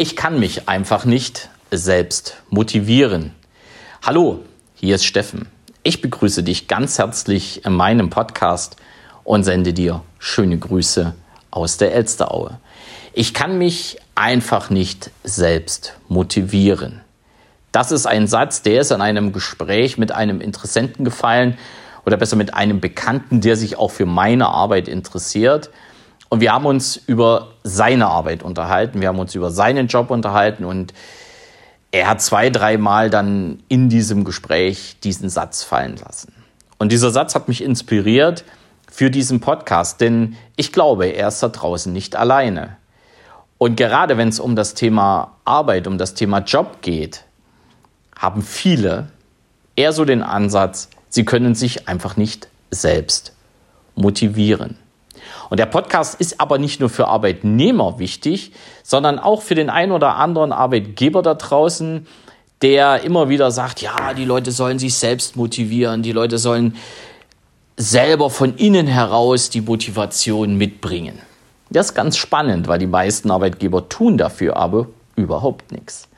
Ich kann mich einfach nicht selbst motivieren. Hallo, hier ist Steffen. Ich begrüße dich ganz herzlich in meinem Podcast und sende dir schöne Grüße aus der Elsteraue. Ich kann mich einfach nicht selbst motivieren. Das ist ein Satz, der ist in einem Gespräch mit einem Interessenten gefallen oder besser mit einem Bekannten, der sich auch für meine Arbeit interessiert. Und wir haben uns über seine Arbeit unterhalten, wir haben uns über seinen Job unterhalten und er hat zwei, dreimal dann in diesem Gespräch diesen Satz fallen lassen. Und dieser Satz hat mich inspiriert für diesen Podcast, denn ich glaube, er ist da draußen nicht alleine. Und gerade wenn es um das Thema Arbeit, um das Thema Job geht, haben viele eher so den Ansatz, sie können sich einfach nicht selbst motivieren. Und der Podcast ist aber nicht nur für Arbeitnehmer wichtig, sondern auch für den einen oder anderen Arbeitgeber da draußen, der immer wieder sagt, ja, die Leute sollen sich selbst motivieren, die Leute sollen selber von innen heraus die Motivation mitbringen. Das ist ganz spannend, weil die meisten Arbeitgeber tun dafür aber überhaupt nichts.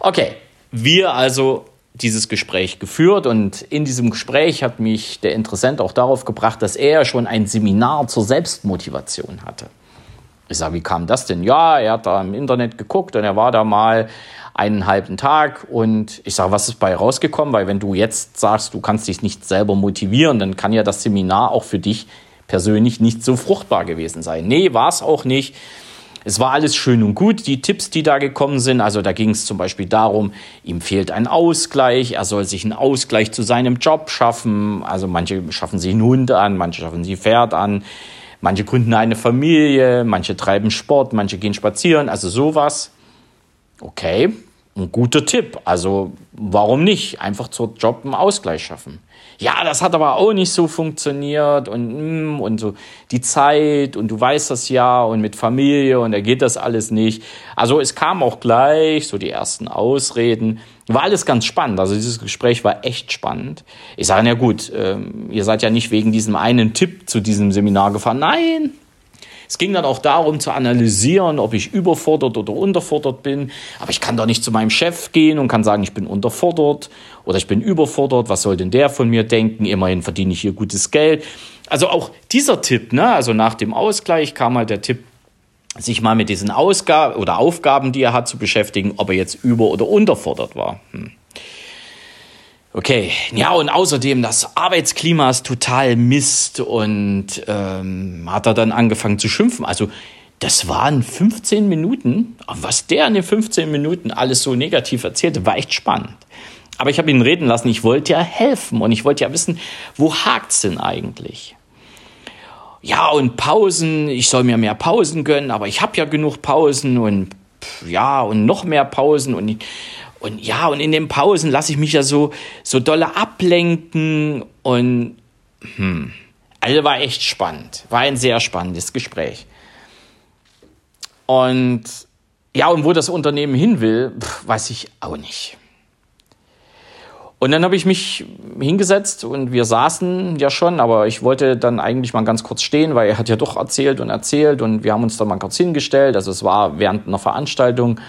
Okay, wir also dieses Gespräch geführt und in diesem Gespräch hat mich der Interessent auch darauf gebracht, dass er schon ein Seminar zur Selbstmotivation hatte. Ich sage, wie kam das denn? Ja, er hat da im Internet geguckt und er war da mal einen halben Tag und ich sage, was ist bei rausgekommen? Weil wenn du jetzt sagst, du kannst dich nicht selber motivieren, dann kann ja das Seminar auch für dich persönlich nicht so fruchtbar gewesen sein. Nee, war es auch nicht. Es war alles schön und gut, die Tipps, die da gekommen sind. Also da ging es zum Beispiel darum, ihm fehlt ein Ausgleich, er soll sich einen Ausgleich zu seinem Job schaffen. Also manche schaffen sich einen Hund an, manche schaffen sich ein Pferd an, manche gründen eine Familie, manche treiben Sport, manche gehen spazieren, also sowas. Okay, ein guter Tipp. Also warum nicht? Einfach zur Job einen Ausgleich schaffen ja, das hat aber auch nicht so funktioniert und, mm, und so die Zeit und du weißt das ja und mit Familie und da geht das alles nicht. Also es kam auch gleich so die ersten Ausreden. War alles ganz spannend. Also dieses Gespräch war echt spannend. Ich sage, ja gut, ähm, ihr seid ja nicht wegen diesem einen Tipp zu diesem Seminar gefahren. Nein, es ging dann auch darum zu analysieren, ob ich überfordert oder unterfordert bin. Aber ich kann doch nicht zu meinem Chef gehen und kann sagen, ich bin unterfordert oder ich bin überfordert. Was soll denn der von mir denken? Immerhin verdiene ich hier gutes Geld. Also auch dieser Tipp, ne? also nach dem Ausgleich kam halt der Tipp, sich mal mit diesen Ausgaben oder Aufgaben, die er hat, zu beschäftigen, ob er jetzt über- oder unterfordert war. Hm. Okay, ja, und außerdem das Arbeitsklima ist total Mist und ähm, hat er dann angefangen zu schimpfen. Also, das waren 15 Minuten. Was der in den 15 Minuten alles so negativ erzählte, war echt spannend. Aber ich habe ihn reden lassen. Ich wollte ja helfen und ich wollte ja wissen, wo hakt's denn eigentlich? Ja, und Pausen, ich soll mir mehr Pausen gönnen, aber ich habe ja genug Pausen und ja, und noch mehr Pausen und und ja, und in den Pausen lasse ich mich ja so, so dolle ablenken und hm. Also war echt spannend. War ein sehr spannendes Gespräch. Und ja, und wo das Unternehmen hin will, weiß ich auch nicht. Und dann habe ich mich hingesetzt und wir saßen ja schon, aber ich wollte dann eigentlich mal ganz kurz stehen, weil er hat ja doch erzählt und erzählt und wir haben uns dann mal kurz hingestellt. Also es war während einer Veranstaltung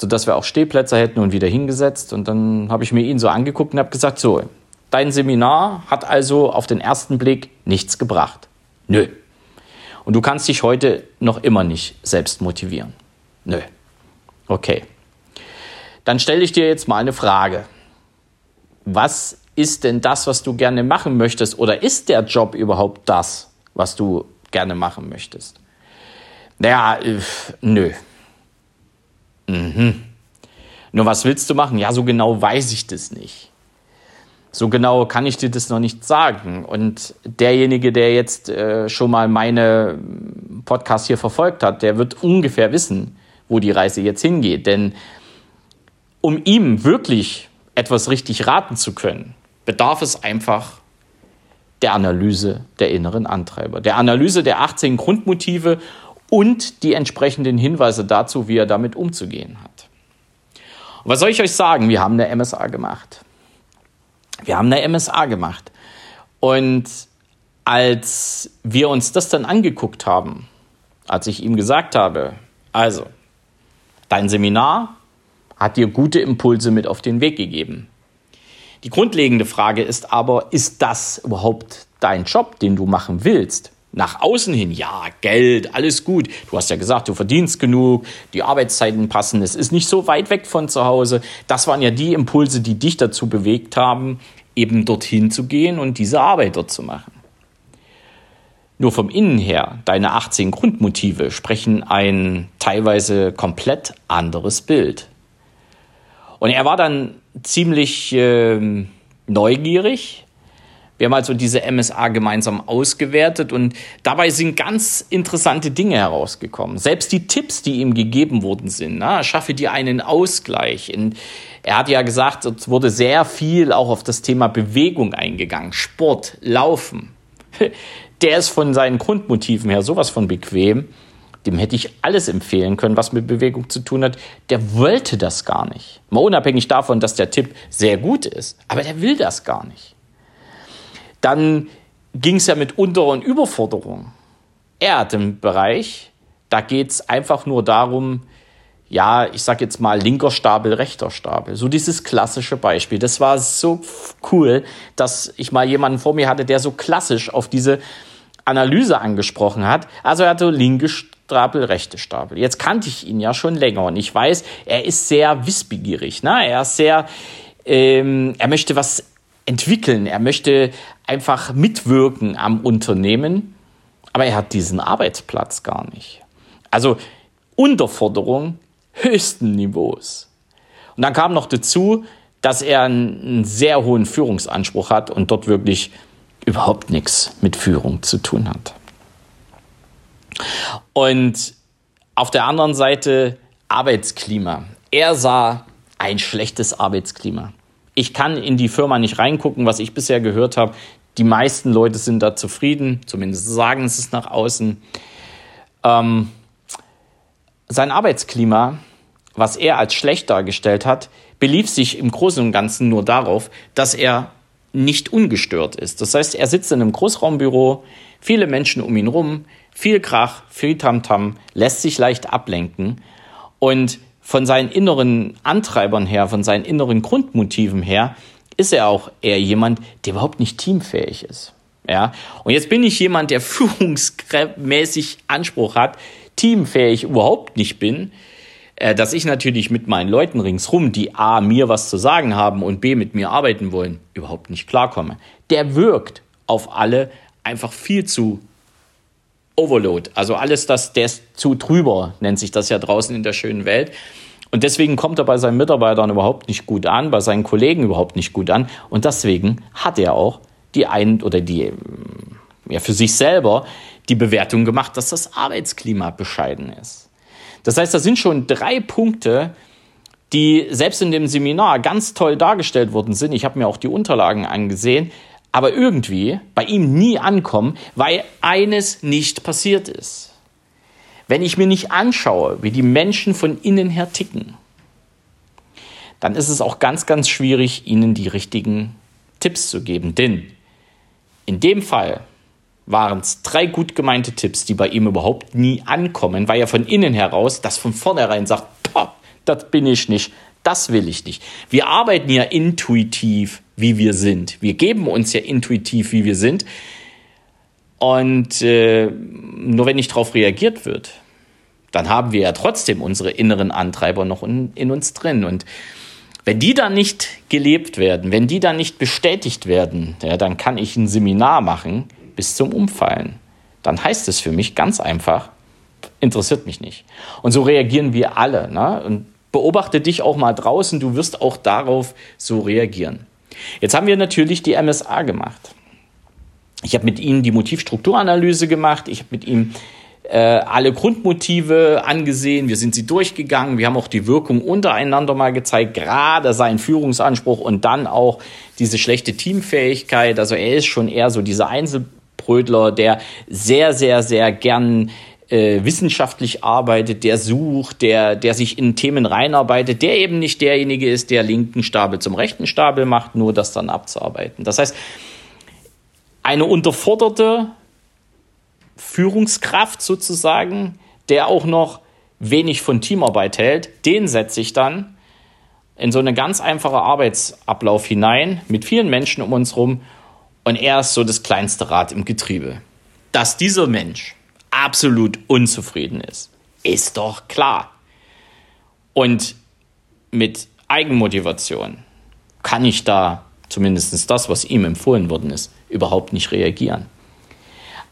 sodass wir auch Stehplätze hätten und wieder hingesetzt. Und dann habe ich mir ihn so angeguckt und habe gesagt, so, dein Seminar hat also auf den ersten Blick nichts gebracht. Nö. Und du kannst dich heute noch immer nicht selbst motivieren. Nö. Okay. Dann stelle ich dir jetzt mal eine Frage. Was ist denn das, was du gerne machen möchtest? Oder ist der Job überhaupt das, was du gerne machen möchtest? Naja, äh, nö. Mhm. Nur was willst du machen? Ja, so genau weiß ich das nicht. So genau kann ich dir das noch nicht sagen. Und derjenige, der jetzt äh, schon mal meine Podcast hier verfolgt hat, der wird ungefähr wissen, wo die Reise jetzt hingeht. Denn um ihm wirklich etwas richtig raten zu können, bedarf es einfach der Analyse der inneren Antreiber, der Analyse der 18 Grundmotive und die entsprechenden Hinweise dazu, wie er damit umzugehen hat. Und was soll ich euch sagen? Wir haben eine MSA gemacht. Wir haben eine MSA gemacht. Und als wir uns das dann angeguckt haben, als ich ihm gesagt habe, also, Dein Seminar hat dir gute Impulse mit auf den Weg gegeben. Die grundlegende Frage ist aber, ist das überhaupt dein Job, den du machen willst? Nach außen hin, ja, Geld, alles gut. Du hast ja gesagt, du verdienst genug, die Arbeitszeiten passen, es ist nicht so weit weg von zu Hause. Das waren ja die Impulse, die dich dazu bewegt haben, eben dorthin zu gehen und diese Arbeit dort zu machen. Nur vom Innen her, deine 18 Grundmotive sprechen ein teilweise komplett anderes Bild. Und er war dann ziemlich äh, neugierig. Wir haben also diese MSA gemeinsam ausgewertet und dabei sind ganz interessante Dinge herausgekommen. Selbst die Tipps, die ihm gegeben worden sind, na, schaffe dir einen Ausgleich. Und er hat ja gesagt, es wurde sehr viel auch auf das Thema Bewegung eingegangen, Sport, Laufen. Der ist von seinen Grundmotiven her sowas von bequem dem hätte ich alles empfehlen können, was mit Bewegung zu tun hat. Der wollte das gar nicht. Mal unabhängig davon, dass der Tipp sehr gut ist. Aber der will das gar nicht. Dann ging es ja mit Unter- und Überforderung. Er hat im Bereich, da geht es einfach nur darum, ja, ich sag jetzt mal linker Stapel, rechter Stapel. So dieses klassische Beispiel. Das war so cool, dass ich mal jemanden vor mir hatte, der so klassisch auf diese Analyse angesprochen hat. Also er hatte linke Stapel, rechte Stapel. Jetzt kannte ich ihn ja schon länger und ich weiß, er ist sehr wissbegierig. Ne? Er ist sehr, ähm, er möchte was entwickeln, er möchte einfach mitwirken am Unternehmen, aber er hat diesen Arbeitsplatz gar nicht. Also Unterforderung höchsten Niveaus. Und dann kam noch dazu, dass er einen sehr hohen Führungsanspruch hat und dort wirklich überhaupt nichts mit Führung zu tun hat. Und auf der anderen Seite Arbeitsklima. Er sah ein schlechtes Arbeitsklima. Ich kann in die Firma nicht reingucken, was ich bisher gehört habe. Die meisten Leute sind da zufrieden, zumindest sagen sie es nach außen. Ähm, sein Arbeitsklima, was er als schlecht dargestellt hat, belief sich im Großen und Ganzen nur darauf, dass er nicht ungestört ist. Das heißt, er sitzt in einem Großraumbüro, viele Menschen um ihn rum, viel Krach, viel Tamtam, lässt sich leicht ablenken und von seinen inneren Antreibern her, von seinen inneren Grundmotiven her, ist er auch eher jemand, der überhaupt nicht teamfähig ist. Ja, und jetzt bin ich jemand, der führungsmäßig Anspruch hat, teamfähig überhaupt nicht bin, äh, dass ich natürlich mit meinen Leuten ringsrum, die A, mir was zu sagen haben und B, mit mir arbeiten wollen, überhaupt nicht klarkomme. Der wirkt auf alle einfach viel zu Overload. Also alles das, der ist zu drüber, nennt sich das ja draußen in der schönen Welt. Und deswegen kommt er bei seinen Mitarbeitern überhaupt nicht gut an, bei seinen Kollegen überhaupt nicht gut an. Und deswegen hat er auch die ein oder die, ja, für sich selber die Bewertung gemacht, dass das Arbeitsklima bescheiden ist. Das heißt, da sind schon drei Punkte, die selbst in dem Seminar ganz toll dargestellt worden sind. Ich habe mir auch die Unterlagen angesehen, aber irgendwie bei ihm nie ankommen, weil eines nicht passiert ist. Wenn ich mir nicht anschaue, wie die Menschen von innen her ticken, dann ist es auch ganz, ganz schwierig, ihnen die richtigen Tipps zu geben. Denn in dem Fall waren es drei gut gemeinte Tipps, die bei ihm überhaupt nie ankommen, weil er von innen heraus das von vornherein sagt, das bin ich nicht, das will ich nicht. Wir arbeiten ja intuitiv wie wir sind. Wir geben uns ja intuitiv, wie wir sind. Und äh, nur wenn nicht darauf reagiert wird, dann haben wir ja trotzdem unsere inneren Antreiber noch in, in uns drin. Und wenn die dann nicht gelebt werden, wenn die dann nicht bestätigt werden, ja, dann kann ich ein Seminar machen bis zum Umfallen. Dann heißt es für mich ganz einfach, interessiert mich nicht. Und so reagieren wir alle. Ne? Und beobachte dich auch mal draußen, du wirst auch darauf so reagieren. Jetzt haben wir natürlich die MSA gemacht. Ich habe mit Ihnen die Motivstrukturanalyse gemacht. Ich habe mit ihm äh, alle Grundmotive angesehen. Wir sind sie durchgegangen. Wir haben auch die Wirkung untereinander mal gezeigt, gerade sein Führungsanspruch und dann auch diese schlechte Teamfähigkeit. Also er ist schon eher so dieser Einzelbrötler, der sehr, sehr, sehr gern äh, wissenschaftlich arbeitet, der sucht, der, der sich in Themen reinarbeitet, der eben nicht derjenige ist, der linken Stapel zum rechten Stapel macht, nur das dann abzuarbeiten. Das heißt, eine unterforderte Führungskraft sozusagen, der auch noch wenig von Teamarbeit hält, den setze ich dann in so eine ganz einfache Arbeitsablauf hinein mit vielen Menschen um uns rum und er ist so das kleinste Rad im Getriebe. Dass dieser Mensch absolut unzufrieden ist, ist doch klar. Und mit Eigenmotivation kann ich da zumindest das, was ihm empfohlen worden ist, überhaupt nicht reagieren.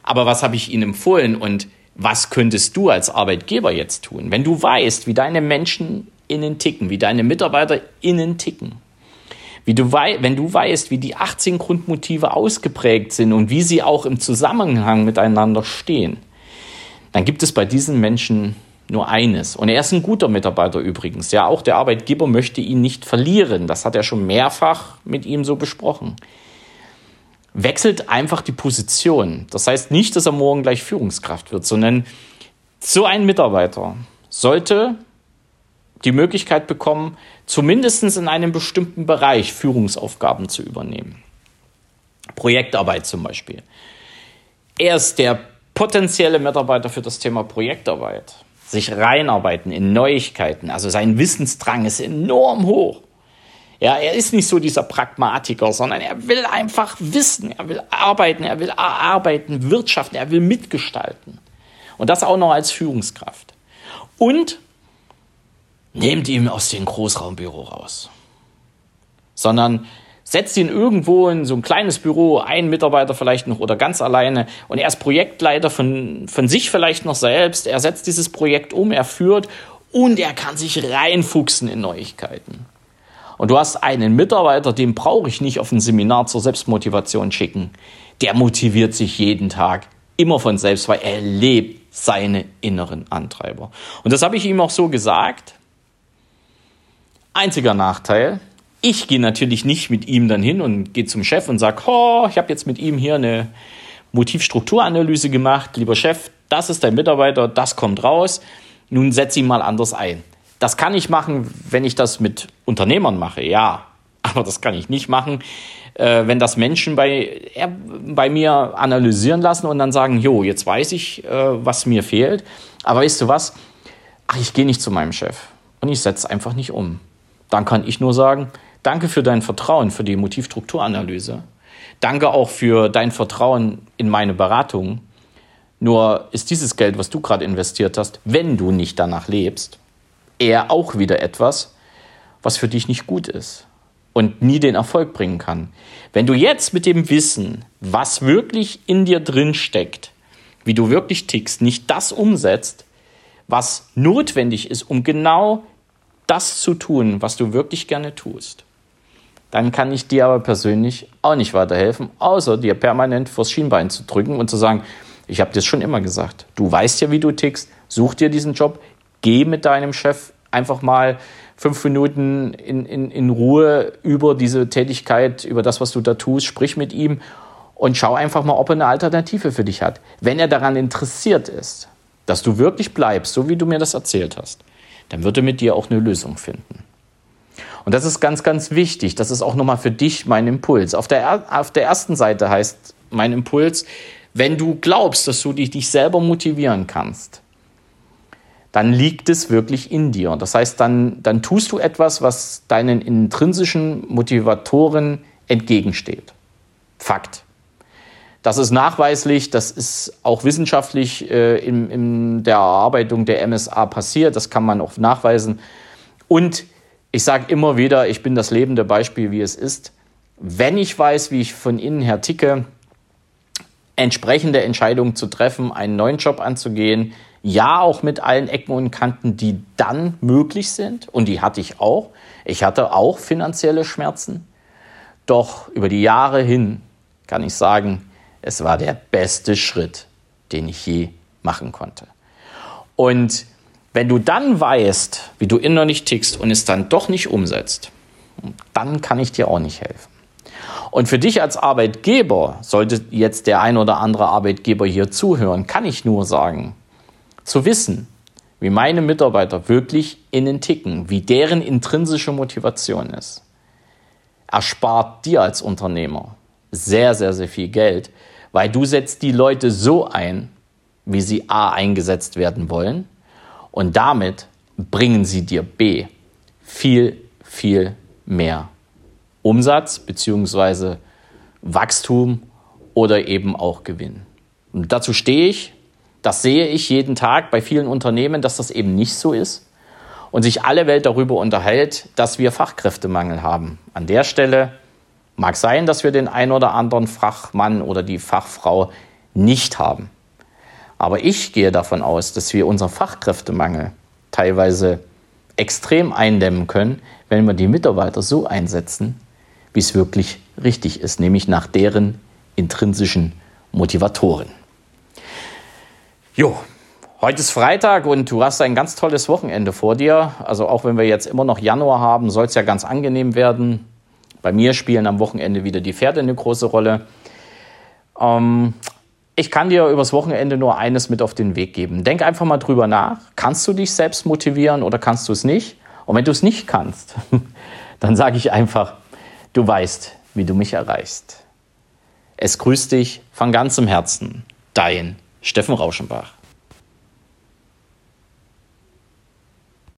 Aber was habe ich ihm empfohlen und was könntest du als Arbeitgeber jetzt tun, wenn du weißt, wie deine Menschen innen ticken, wie deine Mitarbeiter innen ticken? Wie du wenn du weißt, wie die 18 Grundmotive ausgeprägt sind und wie sie auch im Zusammenhang miteinander stehen, dann gibt es bei diesen Menschen nur eines. Und er ist ein guter Mitarbeiter übrigens. Ja, auch der Arbeitgeber möchte ihn nicht verlieren. Das hat er schon mehrfach mit ihm so besprochen. Wechselt einfach die Position. Das heißt nicht, dass er morgen gleich Führungskraft wird, sondern so ein Mitarbeiter sollte die Möglichkeit bekommen, zumindest in einem bestimmten Bereich Führungsaufgaben zu übernehmen. Projektarbeit zum Beispiel. Er ist der potenzielle Mitarbeiter für das Thema Projektarbeit. Sich reinarbeiten in Neuigkeiten. Also sein Wissensdrang ist enorm hoch. Ja, er ist nicht so dieser Pragmatiker, sondern er will einfach wissen, er will arbeiten, er will arbeiten, wirtschaften, er will mitgestalten. Und das auch noch als Führungskraft. Und nehmt ihn aus dem Großraumbüro raus. Sondern setzt ihn irgendwo in so ein kleines Büro, ein Mitarbeiter vielleicht noch oder ganz alleine und er ist Projektleiter von, von sich vielleicht noch selbst. Er setzt dieses Projekt um, er führt und er kann sich reinfuchsen in Neuigkeiten. Und du hast einen Mitarbeiter, den brauche ich nicht auf ein Seminar zur Selbstmotivation schicken. Der motiviert sich jeden Tag immer von selbst, weil er lebt seine inneren Antreiber. Und das habe ich ihm auch so gesagt. Einziger Nachteil, ich gehe natürlich nicht mit ihm dann hin und gehe zum Chef und sage, oh, ich habe jetzt mit ihm hier eine Motivstrukturanalyse gemacht. Lieber Chef, das ist dein Mitarbeiter, das kommt raus. Nun setz ihn mal anders ein. Das kann ich machen, wenn ich das mit Unternehmern mache, ja. Aber das kann ich nicht machen, äh, wenn das Menschen bei, äh, bei mir analysieren lassen und dann sagen, jo, jetzt weiß ich, äh, was mir fehlt. Aber weißt du was? Ach, ich gehe nicht zu meinem Chef und ich setze einfach nicht um dann kann ich nur sagen, danke für dein Vertrauen, für die Motivstrukturanalyse. Danke auch für dein Vertrauen in meine Beratung. Nur ist dieses Geld, was du gerade investiert hast, wenn du nicht danach lebst, eher auch wieder etwas, was für dich nicht gut ist und nie den Erfolg bringen kann. Wenn du jetzt mit dem Wissen, was wirklich in dir drin steckt, wie du wirklich tickst, nicht das umsetzt, was notwendig ist, um genau das zu tun, was du wirklich gerne tust, dann kann ich dir aber persönlich auch nicht weiterhelfen, außer dir permanent vors Schienbein zu drücken und zu sagen, ich habe dir schon immer gesagt, du weißt ja, wie du tickst, such dir diesen Job, geh mit deinem Chef einfach mal fünf Minuten in, in, in Ruhe über diese Tätigkeit, über das, was du da tust, sprich mit ihm und schau einfach mal, ob er eine Alternative für dich hat. Wenn er daran interessiert ist, dass du wirklich bleibst, so wie du mir das erzählt hast, dann wird er mit dir auch eine Lösung finden. Und das ist ganz, ganz wichtig. Das ist auch nochmal für dich mein Impuls. Auf der, auf der ersten Seite heißt mein Impuls, wenn du glaubst, dass du dich, dich selber motivieren kannst, dann liegt es wirklich in dir. Das heißt, dann, dann tust du etwas, was deinen intrinsischen Motivatoren entgegensteht. Fakt. Das ist nachweislich, das ist auch wissenschaftlich äh, in, in der Erarbeitung der MSA passiert, das kann man auch nachweisen. Und ich sage immer wieder, ich bin das lebende Beispiel, wie es ist. Wenn ich weiß, wie ich von innen her ticke, entsprechende Entscheidungen zu treffen, einen neuen Job anzugehen, ja auch mit allen Ecken und Kanten, die dann möglich sind, und die hatte ich auch. Ich hatte auch finanzielle Schmerzen. Doch über die Jahre hin kann ich sagen, es war der beste Schritt, den ich je machen konnte. Und wenn du dann weißt, wie du innerlich tickst und es dann doch nicht umsetzt, dann kann ich dir auch nicht helfen. Und für dich als Arbeitgeber, sollte jetzt der ein oder andere Arbeitgeber hier zuhören, kann ich nur sagen, zu wissen, wie meine Mitarbeiter wirklich innen ticken, wie deren intrinsische Motivation ist, erspart dir als Unternehmer sehr, sehr, sehr viel Geld, weil du setzt die Leute so ein, wie sie A eingesetzt werden wollen Und damit bringen sie dir B viel, viel mehr Umsatz bzw. Wachstum oder eben auch Gewinn. Und dazu stehe ich, das sehe ich jeden Tag bei vielen Unternehmen, dass das eben nicht so ist und sich alle Welt darüber unterhält, dass wir Fachkräftemangel haben. An der Stelle mag sein, dass wir den ein oder anderen Fachmann oder die Fachfrau nicht haben. Aber ich gehe davon aus, dass wir unseren Fachkräftemangel teilweise extrem eindämmen können, wenn wir die Mitarbeiter so einsetzen, wie es wirklich richtig ist, nämlich nach deren intrinsischen Motivatoren. Jo, heute ist Freitag und du hast ein ganz tolles Wochenende vor dir. Also auch wenn wir jetzt immer noch Januar haben, soll es ja ganz angenehm werden. Bei mir spielen am Wochenende wieder die Pferde eine große Rolle. Ähm, ich kann dir übers Wochenende nur eines mit auf den Weg geben. Denk einfach mal drüber nach. Kannst du dich selbst motivieren oder kannst du es nicht? Und wenn du es nicht kannst, dann sage ich einfach, du weißt, wie du mich erreichst. Es grüßt dich von ganzem Herzen, dein Steffen Rauschenbach.